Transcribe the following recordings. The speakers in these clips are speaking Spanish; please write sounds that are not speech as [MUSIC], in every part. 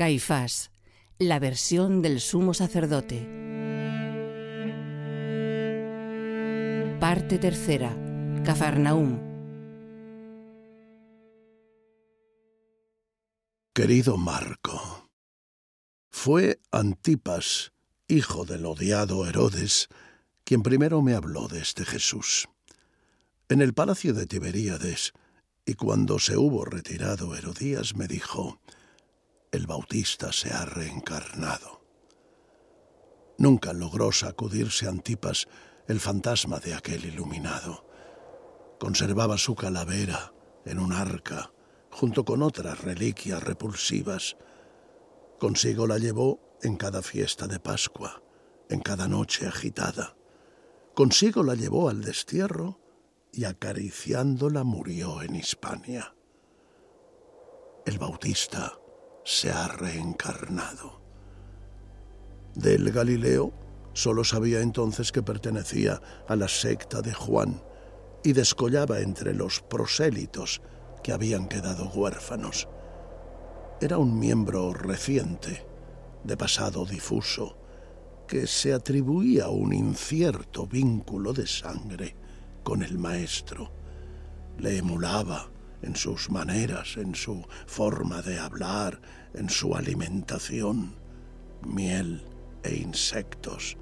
Caifás, la versión del sumo sacerdote. Parte tercera. Cafarnaúm. Querido Marco, fue Antipas, hijo del odiado Herodes, quien primero me habló de este Jesús. En el palacio de Tiberíades, y cuando se hubo retirado Herodías, me dijo, el Bautista se ha reencarnado. Nunca logró sacudirse Antipas el fantasma de aquel iluminado. Conservaba su calavera en un arca, junto con otras reliquias repulsivas. Consigo la llevó en cada fiesta de Pascua, en cada noche agitada. Consigo la llevó al destierro y acariciándola murió en Hispania. El Bautista se ha reencarnado. Del Galileo solo sabía entonces que pertenecía a la secta de Juan y descollaba entre los prosélitos que habían quedado huérfanos. Era un miembro reciente, de pasado difuso, que se atribuía un incierto vínculo de sangre con el Maestro. Le emulaba en sus maneras, en su forma de hablar, en su alimentación, miel e insectos,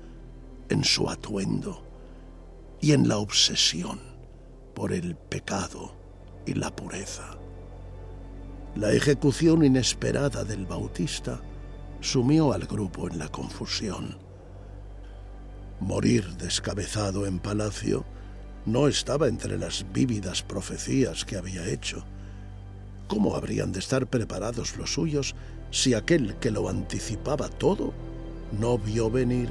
en su atuendo y en la obsesión por el pecado y la pureza. La ejecución inesperada del Bautista sumió al grupo en la confusión. Morir descabezado en palacio no estaba entre las vívidas profecías que había hecho. ¿Cómo habrían de estar preparados los suyos si aquel que lo anticipaba todo no vio venir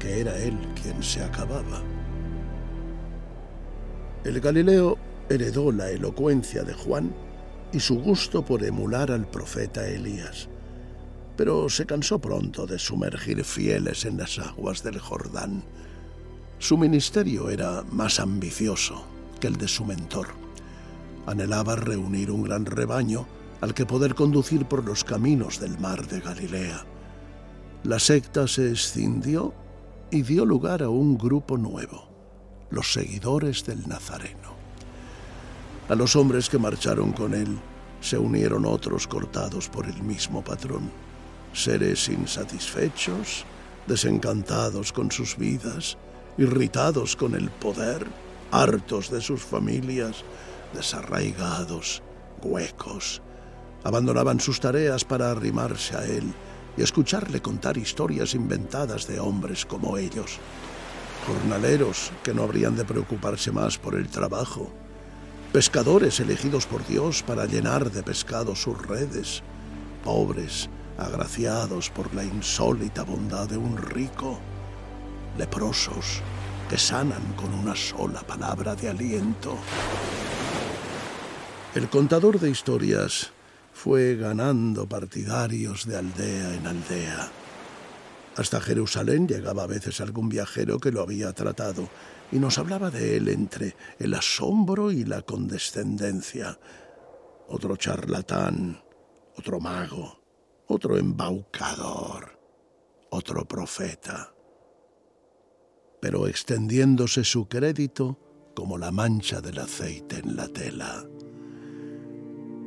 que era él quien se acababa? El Galileo heredó la elocuencia de Juan y su gusto por emular al profeta Elías, pero se cansó pronto de sumergir fieles en las aguas del Jordán su ministerio era más ambicioso que el de su mentor. Anhelaba reunir un gran rebaño al que poder conducir por los caminos del mar de Galilea. La secta se escindió y dio lugar a un grupo nuevo, los seguidores del Nazareno. A los hombres que marcharon con él se unieron otros cortados por el mismo patrón, seres insatisfechos, desencantados con sus vidas, irritados con el poder, hartos de sus familias, desarraigados, huecos. Abandonaban sus tareas para arrimarse a él y escucharle contar historias inventadas de hombres como ellos. Jornaleros que no habrían de preocuparse más por el trabajo. Pescadores elegidos por Dios para llenar de pescado sus redes. Pobres, agraciados por la insólita bondad de un rico leprosos que sanan con una sola palabra de aliento. El contador de historias fue ganando partidarios de aldea en aldea. Hasta Jerusalén llegaba a veces algún viajero que lo había tratado y nos hablaba de él entre el asombro y la condescendencia. Otro charlatán, otro mago, otro embaucador, otro profeta pero extendiéndose su crédito como la mancha del aceite en la tela.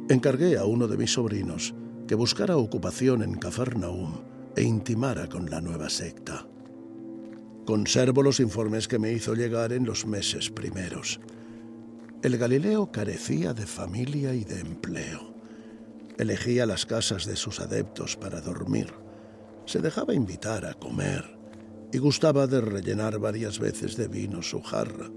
Encargué a uno de mis sobrinos que buscara ocupación en Cafarnaum e intimara con la nueva secta. Conservo los informes que me hizo llegar en los meses primeros. El Galileo carecía de familia y de empleo. Elegía las casas de sus adeptos para dormir. Se dejaba invitar a comer y gustaba de rellenar varias veces de vino su jarra.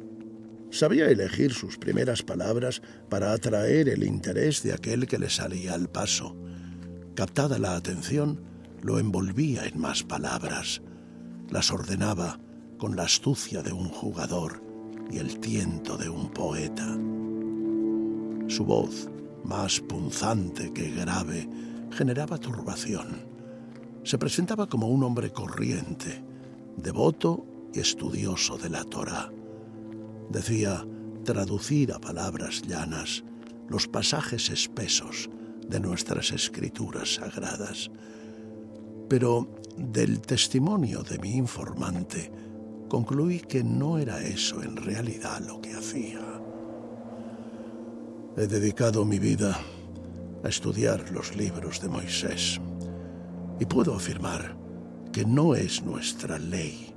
Sabía elegir sus primeras palabras para atraer el interés de aquel que le salía al paso. Captada la atención, lo envolvía en más palabras. Las ordenaba con la astucia de un jugador y el tiento de un poeta. Su voz, más punzante que grave, generaba turbación. Se presentaba como un hombre corriente, devoto y estudioso de la Torah. Decía traducir a palabras llanas los pasajes espesos de nuestras escrituras sagradas. Pero del testimonio de mi informante, concluí que no era eso en realidad lo que hacía. He dedicado mi vida a estudiar los libros de Moisés y puedo afirmar que no es nuestra ley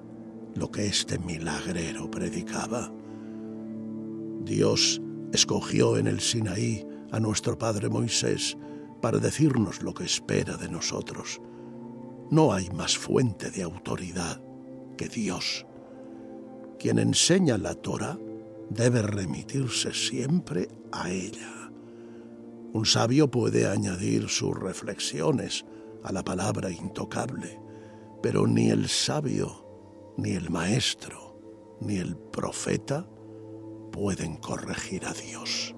lo que este milagrero predicaba. Dios escogió en el Sinaí a nuestro padre Moisés para decirnos lo que espera de nosotros. No hay más fuente de autoridad que Dios. Quien enseña la Torah debe remitirse siempre a ella. Un sabio puede añadir sus reflexiones a la palabra intocable, pero ni el sabio, ni el maestro, ni el profeta pueden corregir a Dios.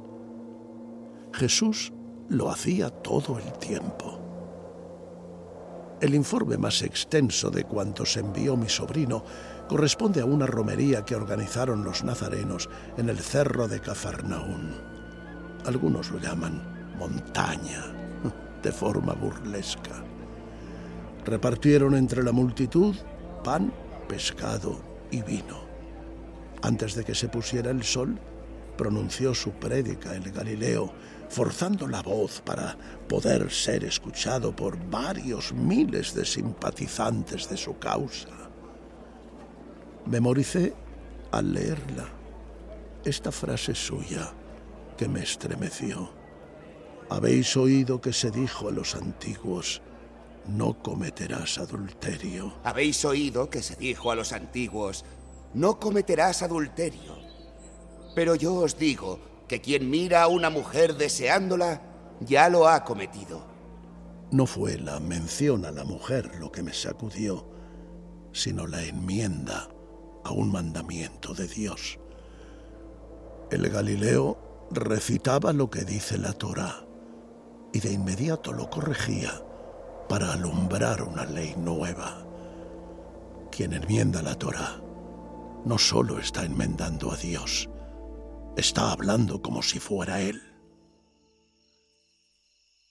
Jesús lo hacía todo el tiempo. El informe más extenso de cuantos envió mi sobrino corresponde a una romería que organizaron los nazarenos en el cerro de Cafarnaún. Algunos lo llaman montaña, [LAUGHS] de forma burlesca. Repartieron entre la multitud pan, pescado y vino. Antes de que se pusiera el sol, pronunció su prédica el Galileo, forzando la voz para poder ser escuchado por varios miles de simpatizantes de su causa. Memoricé al leerla esta frase suya que me estremeció. Habéis oído que se dijo a los antiguos, no cometerás adulterio. Habéis oído que se dijo a los antiguos, no cometerás adulterio. Pero yo os digo que quien mira a una mujer deseándola, ya lo ha cometido. No fue la mención a la mujer lo que me sacudió, sino la enmienda a un mandamiento de Dios. El Galileo recitaba lo que dice la Torá y de inmediato lo corregía para alumbrar una ley nueva. Quien enmienda la Torá no solo está enmendando a Dios, está hablando como si fuera Él.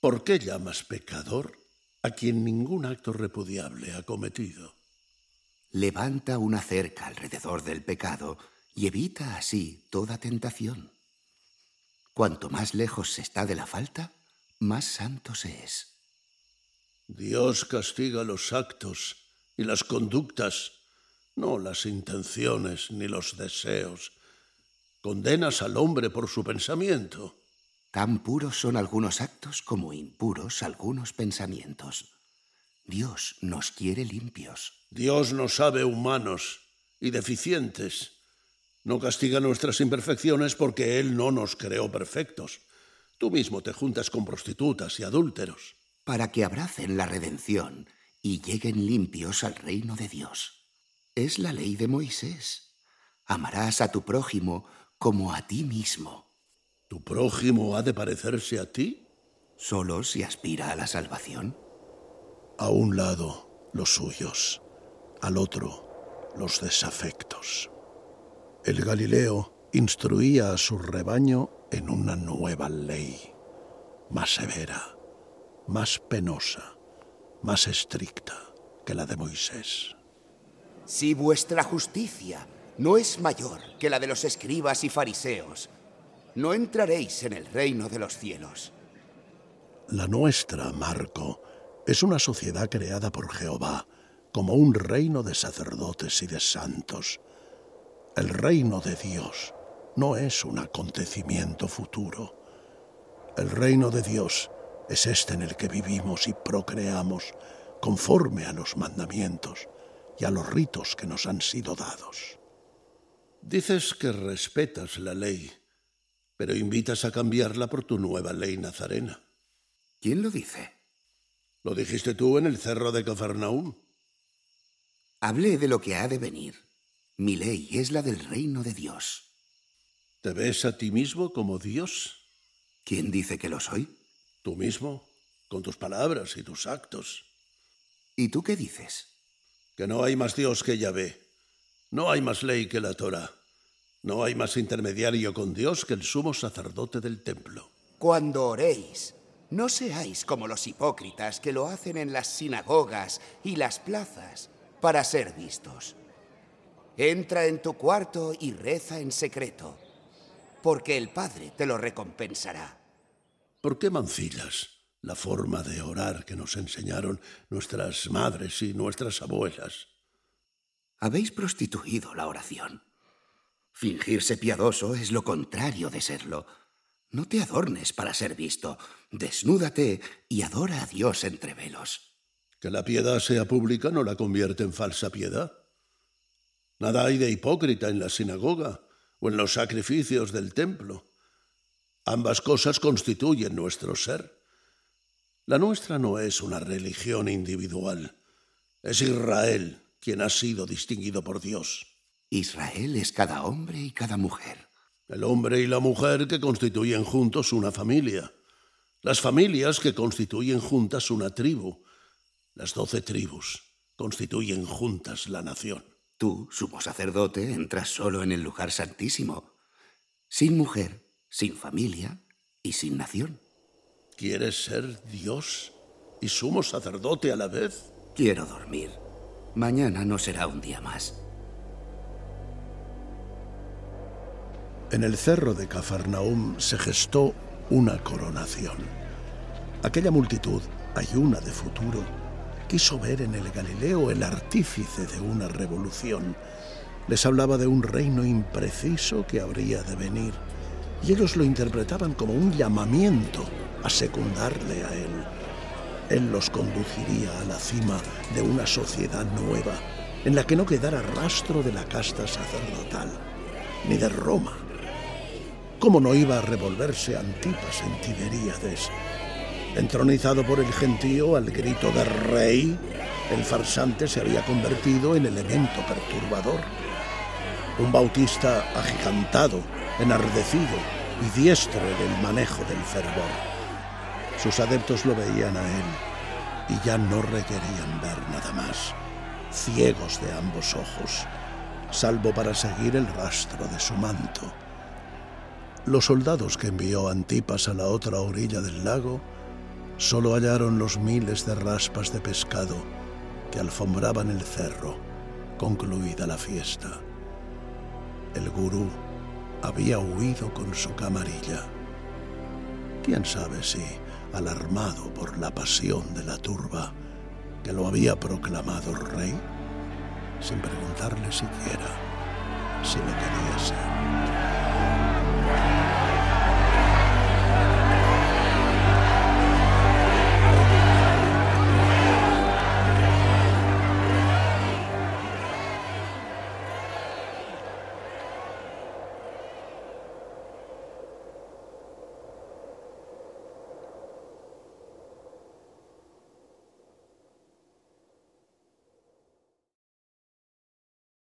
¿Por qué llamas pecador a quien ningún acto repudiable ha cometido? Levanta una cerca alrededor del pecado y evita así toda tentación. Cuanto más lejos se está de la falta, más santo se es. Dios castiga los actos y las conductas, no las intenciones ni los deseos. Condenas al hombre por su pensamiento. Tan puros son algunos actos como impuros algunos pensamientos. Dios nos quiere limpios. Dios nos sabe humanos y deficientes. No castiga nuestras imperfecciones porque Él no nos creó perfectos. Tú mismo te juntas con prostitutas y adúlteros. Para que abracen la redención y lleguen limpios al reino de Dios. Es la ley de Moisés. Amarás a tu prójimo como a ti mismo. ¿Tu prójimo ha de parecerse a ti? Solo si aspira a la salvación. A un lado los suyos, al otro los desafectos. El Galileo instruía a su rebaño en una nueva ley, más severa, más penosa, más estricta que la de Moisés. Si vuestra justicia no es mayor que la de los escribas y fariseos, no entraréis en el reino de los cielos. La nuestra, Marco, es una sociedad creada por Jehová como un reino de sacerdotes y de santos. El reino de Dios no es un acontecimiento futuro. El reino de Dios es este en el que vivimos y procreamos conforme a los mandamientos y a los ritos que nos han sido dados. Dices que respetas la ley, pero invitas a cambiarla por tu nueva ley nazarena. ¿Quién lo dice? Lo dijiste tú en el cerro de Cafarnaúm. Hablé de lo que ha de venir. Mi ley es la del reino de Dios. ¿Te ves a ti mismo como Dios? ¿Quién dice que lo soy? Tú mismo, con tus palabras y tus actos. ¿Y tú qué dices? Que no hay más Dios que Yahvé. No hay más ley que la Torah. No hay más intermediario con Dios que el sumo sacerdote del templo. Cuando oréis, No seáis como los hipócritas que lo hacen en las sinagogas y las plazas para ser vistos. Entra en tu cuarto y reza en secreto, porque el Padre te lo recompensará. ¿Por qué mancillas la forma de orar que nos enseñaron nuestras madres y nuestras abuelas? Habéis prostituido la oración. Fingirse piadoso es lo contrario de serlo. No te adornes para ser visto. Desnúdate y adora a Dios entre velos. Que la piedad sea pública no la convierte en falsa piedad. Nada hay de hipócrita en la sinagoga o en los sacrificios del templo. Ambas cosas constituyen nuestro ser. La nuestra no es una religión individual, es Israel quien ha sido distinguido por Dios. Israel es cada hombre y cada mujer. El hombre y la mujer que constituyen juntos una familia. Las familias que constituyen juntas una tribu. Las doce tribus constituyen juntas la nación. Tú, sumo sacerdote, entras solo en el lugar santísimo, sin mujer, sin familia y sin nación. ¿Quieres ser Dios y sumo sacerdote a la vez? Quiero dormir. Mañana no será un día más. En el cerro de Cafarnaum se gestó una coronación. Aquella multitud, ayuna de futuro, quiso ver en el Galileo el artífice de una revolución. Les hablaba de un reino impreciso que habría de venir, y ellos lo interpretaban como un llamamiento a secundarle a él. Él los conduciría a la cima de una sociedad nueva, en la que no quedara rastro de la casta sacerdotal, ni de Roma. ¿Cómo no iba a revolverse Antipas en Tiberíades? Entronizado por el gentío al grito de rey, el farsante se había convertido en elemento perturbador. Un bautista agigantado, enardecido y diestro en el manejo del fervor. Sus adeptos lo veían a él y ya no requerían ver nada más, ciegos de ambos ojos, salvo para seguir el rastro de su manto. Los soldados que envió Antipas a la otra orilla del lago solo hallaron los miles de raspas de pescado que alfombraban el cerro, concluida la fiesta. El gurú había huido con su camarilla. Quién sabe si, alarmado por la pasión de la turba, que lo había proclamado rey, sin preguntarle siquiera si lo quería ser.